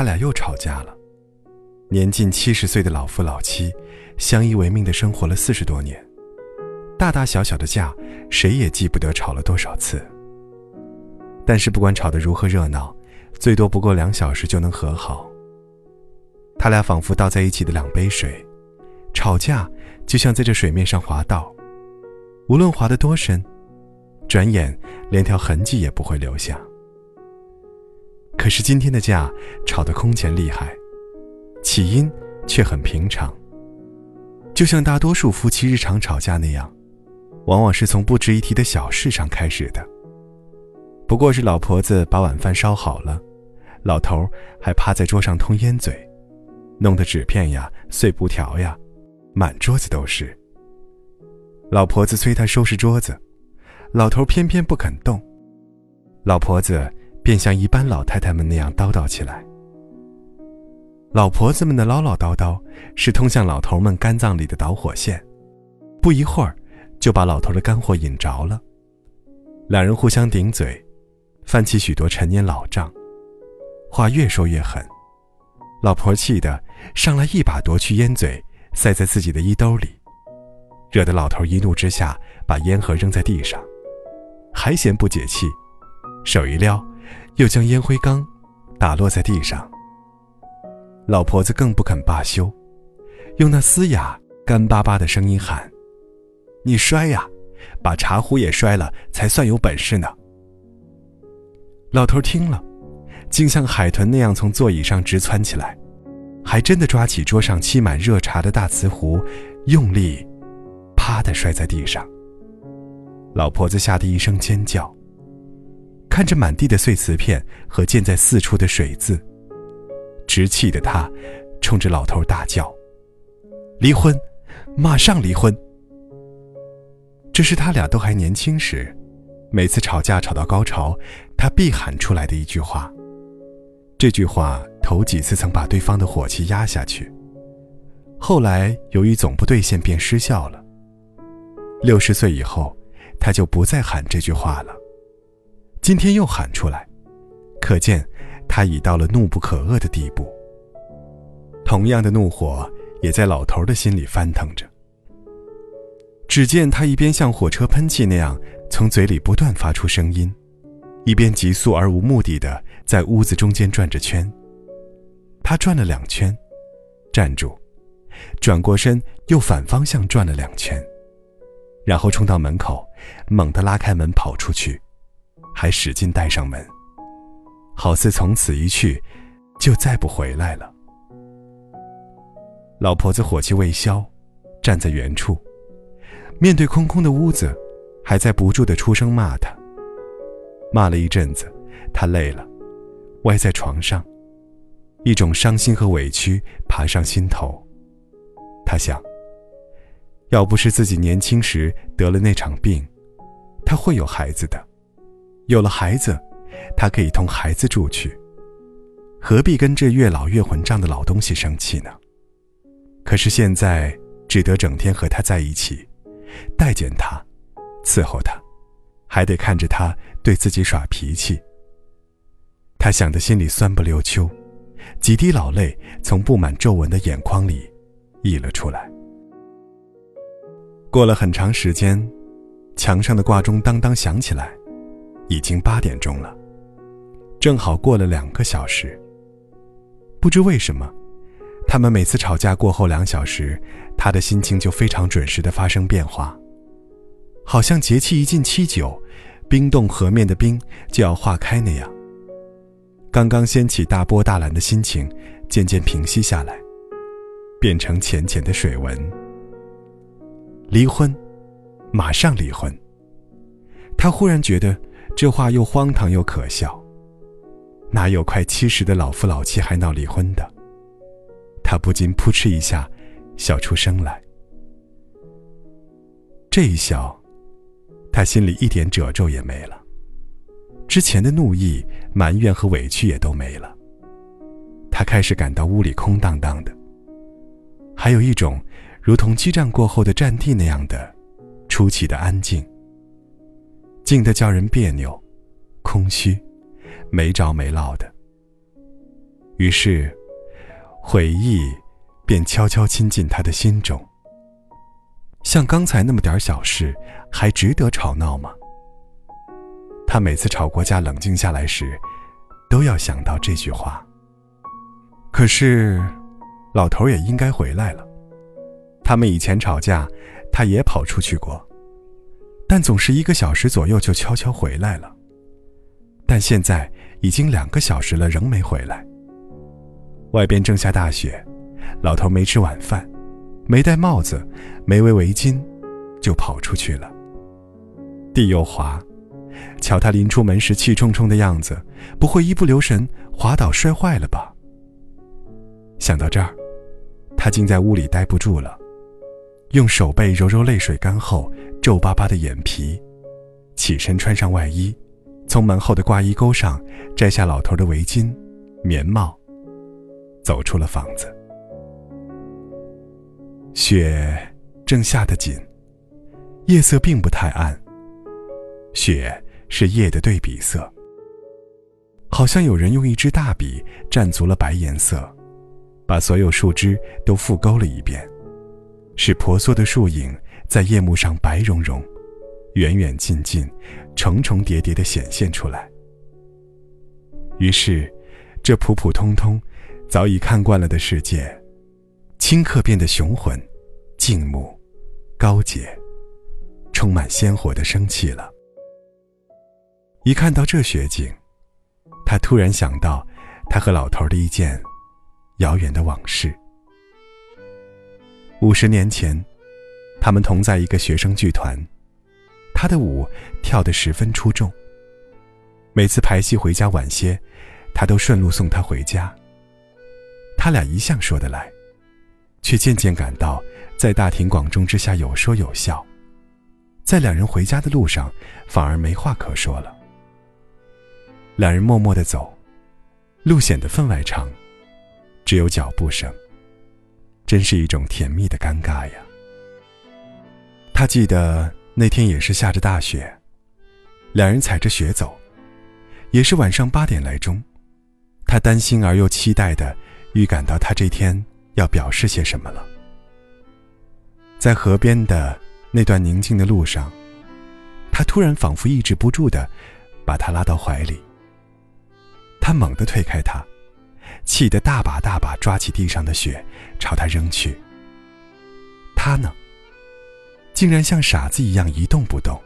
他俩又吵架了。年近七十岁的老夫老妻，相依为命的生活了四十多年，大大小小的架，谁也记不得吵了多少次。但是不管吵得如何热闹，最多不过两小时就能和好。他俩仿佛倒在一起的两杯水，吵架就像在这水面上滑道，无论滑得多深，转眼连条痕迹也不会留下。可是今天的架吵得空前厉害。起因却很平常，就像大多数夫妻日常吵架那样，往往是从不值一提的小事上开始的。不过是老婆子把晚饭烧好了，老头还趴在桌上通烟嘴，弄得纸片呀、碎布条呀，满桌子都是。老婆子催他收拾桌子，老头偏偏不肯动，老婆子便像一般老太太们那样叨叨起来。老婆子们的唠唠叨叨，是通向老头们肝脏里的导火线，不一会儿，就把老头的肝火引着了。两人互相顶嘴，翻起许多陈年老账，话越说越狠。老婆气得上来一把夺去烟嘴，塞在自己的衣兜里，惹得老头一怒之下把烟盒扔在地上，还嫌不解气，手一撩，又将烟灰缸打落在地上。老婆子更不肯罢休，用那嘶哑干巴巴的声音喊：“你摔呀，把茶壶也摔了，才算有本事呢。”老头听了，竟像海豚那样从座椅上直窜起来，还真的抓起桌上沏满热茶的大瓷壶，用力，啪的摔在地上。老婆子吓得一声尖叫，看着满地的碎瓷片和溅在四处的水渍。直气的他，冲着老头大叫：“离婚，马上离婚！”这是他俩都还年轻时，每次吵架吵到高潮，他必喊出来的一句话。这句话头几次曾把对方的火气压下去，后来由于总不兑现，便失效了。六十岁以后，他就不再喊这句话了。今天又喊出来，可见。他已到了怒不可遏的地步。同样的怒火也在老头的心里翻腾着。只见他一边像火车喷气那样从嘴里不断发出声音，一边急速而无目的的在屋子中间转着圈。他转了两圈，站住，转过身又反方向转了两圈，然后冲到门口，猛地拉开门跑出去，还使劲带上门。好似从此一去，就再不回来了。老婆子火气未消，站在原处，面对空空的屋子，还在不住的出声骂他。骂了一阵子，他累了，歪在床上，一种伤心和委屈爬上心头。他想，要不是自己年轻时得了那场病，他会有孩子的，有了孩子。他可以同孩子住去，何必跟这越老越混账的老东西生气呢？可是现在只得整天和他在一起，待见他，伺候他，还得看着他对自己耍脾气。他想得心里酸不溜秋，几滴老泪从布满皱纹的眼眶里溢了出来。过了很长时间，墙上的挂钟当当响起来，已经八点钟了。正好过了两个小时。不知为什么，他们每次吵架过后两小时，他的心情就非常准时的发生变化，好像节气一进七九，冰冻河面的冰就要化开那样。刚刚掀起大波大澜的心情，渐渐平息下来，变成浅浅的水纹。离婚，马上离婚。他忽然觉得这话又荒唐又可笑。哪有快七十的老夫老妻还闹离婚的？他不禁扑哧一下，笑出声来。这一笑，他心里一点褶皱也没了，之前的怒意、埋怨和委屈也都没了。他开始感到屋里空荡荡的，还有一种如同激战过后的战地那样的出奇的安静，静得叫人别扭、空虚。没着没落的。于是，回忆便悄悄亲近他的心中。像刚才那么点小事，还值得吵闹吗？他每次吵过架、冷静下来时，都要想到这句话。可是，老头也应该回来了。他们以前吵架，他也跑出去过，但总是一个小时左右就悄悄回来了。但现在已经两个小时了，仍没回来。外边正下大雪，老头没吃晚饭，没戴帽子，没围围巾，就跑出去了。地又滑，瞧他临出门时气冲冲的样子，不会一不留神滑倒摔坏了吧？想到这儿，他竟在屋里待不住了，用手背揉揉泪水干后皱巴巴的眼皮，起身穿上外衣，从门后的挂衣钩上摘下老头的围巾、棉帽。走出了房子，雪正下得紧，夜色并不太暗。雪是夜的对比色，好像有人用一支大笔蘸足了白颜色，把所有树枝都复勾了一遍，使婆娑的树影在夜幕上白茸茸、远远近近、重重叠叠的显现出来。于是，这普普通通。早已看惯了的世界，顷刻变得雄浑、静穆、高洁，充满鲜活的生气了。一看到这雪景，他突然想到他和老头的一件遥远的往事。五十年前，他们同在一个学生剧团，他的舞跳得十分出众。每次排戏回家晚些，他都顺路送他回家。他俩一向说得来，却渐渐感到在大庭广众之下有说有笑，在两人回家的路上反而没话可说了。两人默默地走，路显得分外长，只有脚步声，真是一种甜蜜的尴尬呀。他记得那天也是下着大雪，两人踩着雪走，也是晚上八点来钟，他担心而又期待的。预感到他这天要表示些什么了。在河边的那段宁静的路上，他突然仿佛抑制不住的把他拉到怀里。他猛地推开他，气得大把大把抓起地上的雪朝他扔去。他呢，竟然像傻子一样一动不动，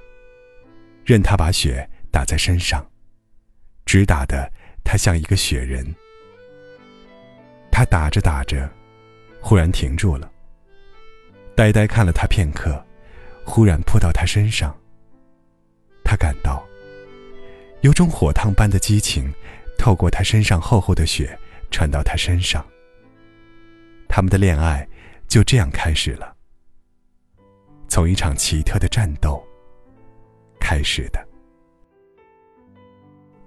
任他把雪打在身上，直打得他像一个雪人。他打着打着，忽然停住了，呆呆看了他片刻，忽然扑到他身上。他感到有种火烫般的激情，透过他身上厚厚的雪传到他身上。他们的恋爱就这样开始了，从一场奇特的战斗开始的。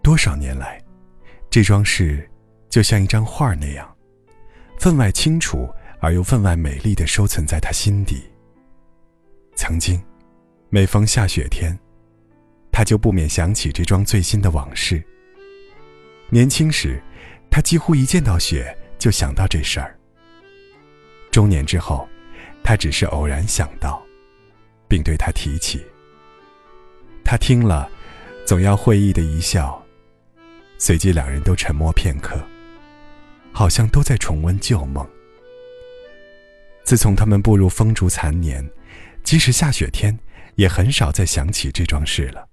多少年来，这桩事就像一张画那样。分外清楚而又分外美丽的收存在他心底。曾经，每逢下雪天，他就不免想起这桩最新的往事。年轻时，他几乎一见到雪就想到这事儿。中年之后，他只是偶然想到，并对他提起。他听了，总要会意的一笑，随即两人都沉默片刻。好像都在重温旧梦。自从他们步入风烛残年，即使下雪天，也很少再想起这桩事了。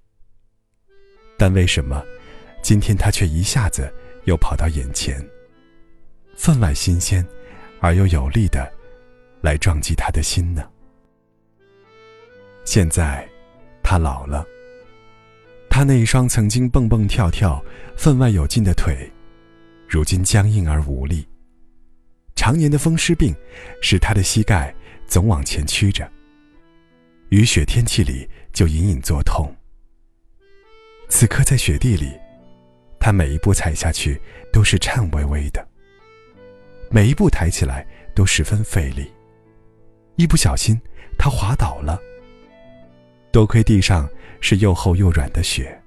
但为什么，今天他却一下子又跑到眼前，分外新鲜，而又有力的，来撞击他的心呢？现在，他老了，他那一双曾经蹦蹦跳跳、分外有劲的腿。如今僵硬而无力，常年的风湿病使他的膝盖总往前屈着。雨雪天气里就隐隐作痛。此刻在雪地里，他每一步踩下去都是颤巍巍的，每一步抬起来都十分费力，一不小心他滑倒了。多亏地上是又厚又软的雪，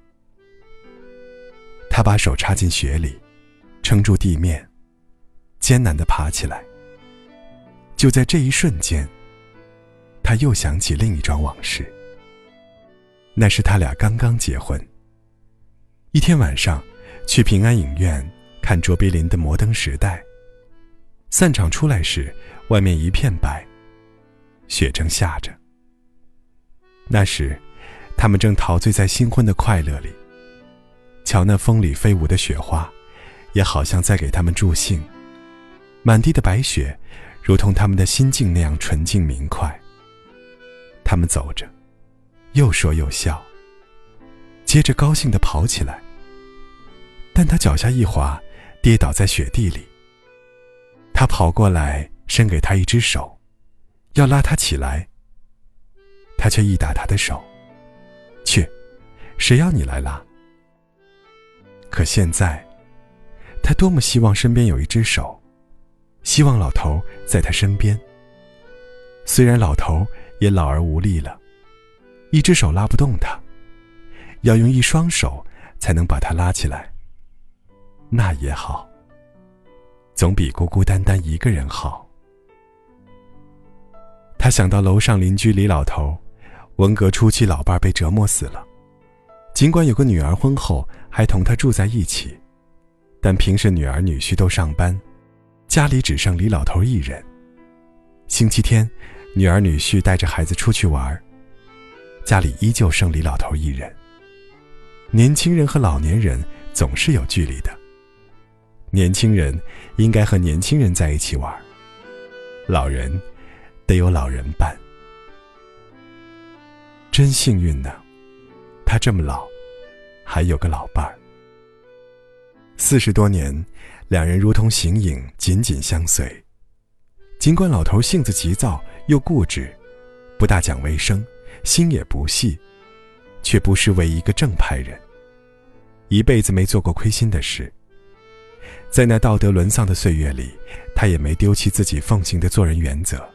他把手插进雪里。撑住地面，艰难地爬起来。就在这一瞬间，他又想起另一桩往事。那是他俩刚刚结婚。一天晚上，去平安影院看卓别林的《摩登时代》。散场出来时，外面一片白，雪正下着。那时，他们正陶醉在新婚的快乐里。瞧那风里飞舞的雪花，也好像在给他们助兴。满地的白雪，如同他们的心境那样纯净明快。他们走着，又说又笑。接着高兴地跑起来。但他脚下一滑，跌倒在雪地里。他跑过来，伸给他一只手，要拉他起来。他却一打他的手，去，谁要你来拉？可现在，他多么希望身边有一只手，希望老头在他身边。虽然老头也老而无力了，一只手拉不动他，要用一双手才能把他拉起来。那也好。总比孤孤单单一个人好。他想到楼上邻居李老头，文革初期老伴儿被折磨死了，尽管有个女儿，婚后还同他住在一起，但平时女儿女婿都上班，家里只剩李老头一人。星期天，女儿女婿带着孩子出去玩，家里依旧剩李老头一人。年轻人和老年人总是有距离的。年轻人应该和年轻人在一起玩，老人得有老人伴。真幸运呢，他这么老，还有个老伴儿。四十多年，两人如同形影，紧紧相随。尽管老头性子急躁又固执，不大讲卫生，心也不细，却不失为一个正派人。一辈子没做过亏心的事。在那道德沦丧的岁月里，他也没丢弃自己奉行的做人原则。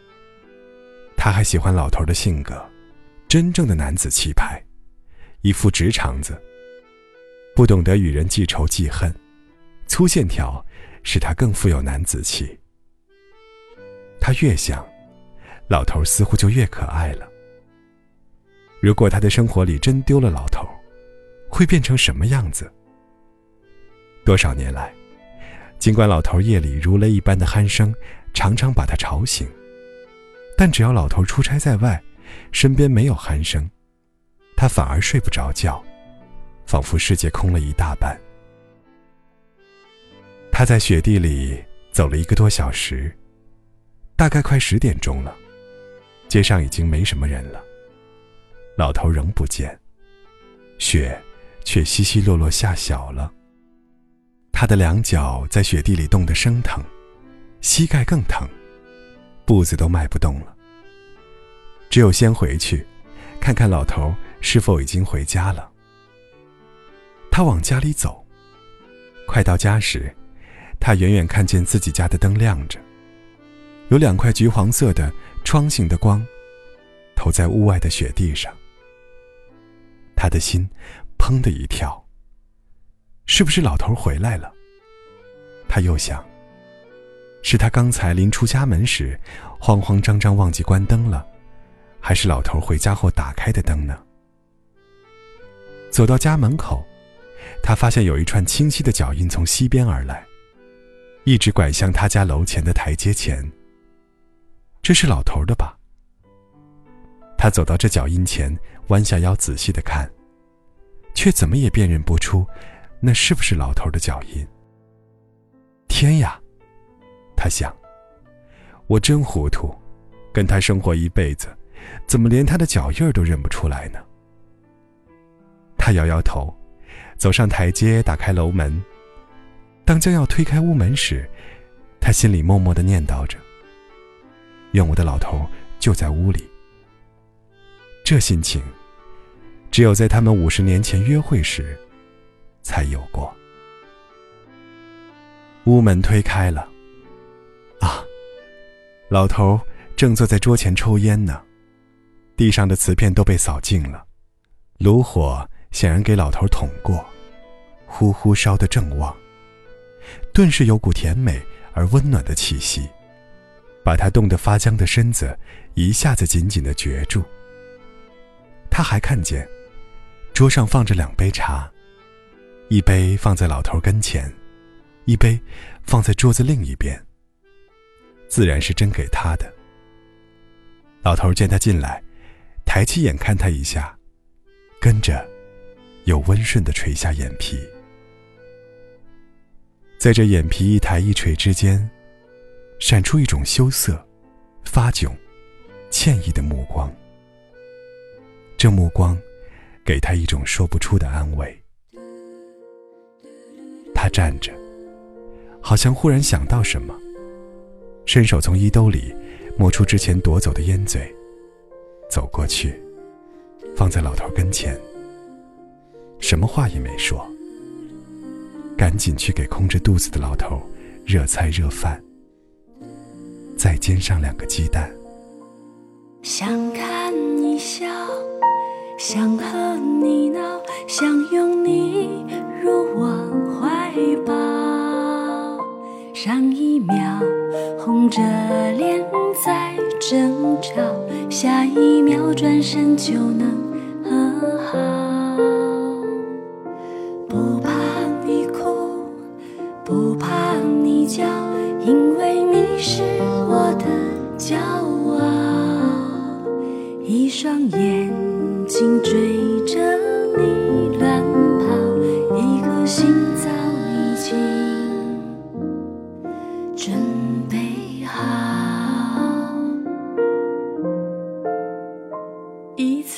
他还喜欢老头的性格，真正的男子气派，一副直肠子，不懂得与人记仇记恨，粗线条使他更富有男子气。他越想，老头似乎就越可爱了。如果他的生活里真丢了老头，会变成什么样子？多少年来。尽管老头夜里如雷一般的鼾声常常把他吵醒，但只要老头出差在外，身边没有鼾声，他反而睡不着觉，仿佛世界空了一大半。他在雪地里走了一个多小时，大概快十点钟了，街上已经没什么人了，老头仍不见，雪却稀稀落落下小了。他的两脚在雪地里冻得生疼，膝盖更疼，步子都迈不动了。只有先回去，看看老头是否已经回家了。他往家里走，快到家时，他远远看见自己家的灯亮着，有两块橘黄色的窗形的光，投在屋外的雪地上。他的心砰的一跳。是不是老头回来了？他又想。是他刚才临出家门时，慌慌张张忘记关灯了，还是老头回家后打开的灯呢？走到家门口，他发现有一串清晰的脚印从西边而来，一直拐向他家楼前的台阶前。这是老头的吧？他走到这脚印前，弯下腰仔细的看，却怎么也辨认不出。那是不是老头的脚印？天呀，他想，我真糊涂，跟他生活一辈子，怎么连他的脚印儿都认不出来呢？他摇摇头，走上台阶，打开楼门。当将要推开屋门时，他心里默默的念叨着：“愿我的老头就在屋里。”这心情，只有在他们五十年前约会时。才有过。屋门推开了，啊，老头正坐在桌前抽烟呢，地上的瓷片都被扫净了，炉火显然给老头捅过，呼呼烧得正旺，顿时有股甜美而温暖的气息，把他冻得发僵的身子一下子紧紧的攫住。他还看见，桌上放着两杯茶，一杯放在老头跟前，一杯放在桌子另一边。自然是斟给他的。老头见他进来，抬起眼看他一下，跟着，又温顺的垂下眼皮。在这眼皮一抬一垂之间，闪出一种羞涩、发窘、歉意的目光。这目光，给他一种说不出的安慰。他站着，好像忽然想到什么，伸手从衣兜里摸出之前夺走的烟嘴，走过去，放在老头跟前，什么话也没说。赶紧去给空着肚子的老头热菜热饭，再煎上两个鸡蛋。想看你笑，想和你闹，想拥你入我怀抱。上一秒红着脸在争吵，一秒转身就能和好。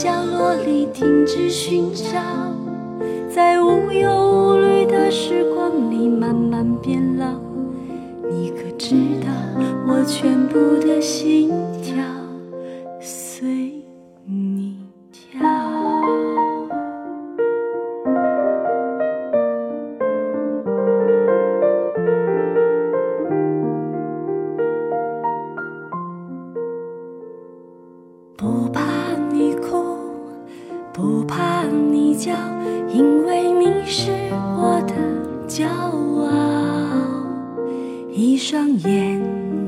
角落里停止寻找，在无忧无虑的时光里慢慢变老。你可知道？我全部的心跳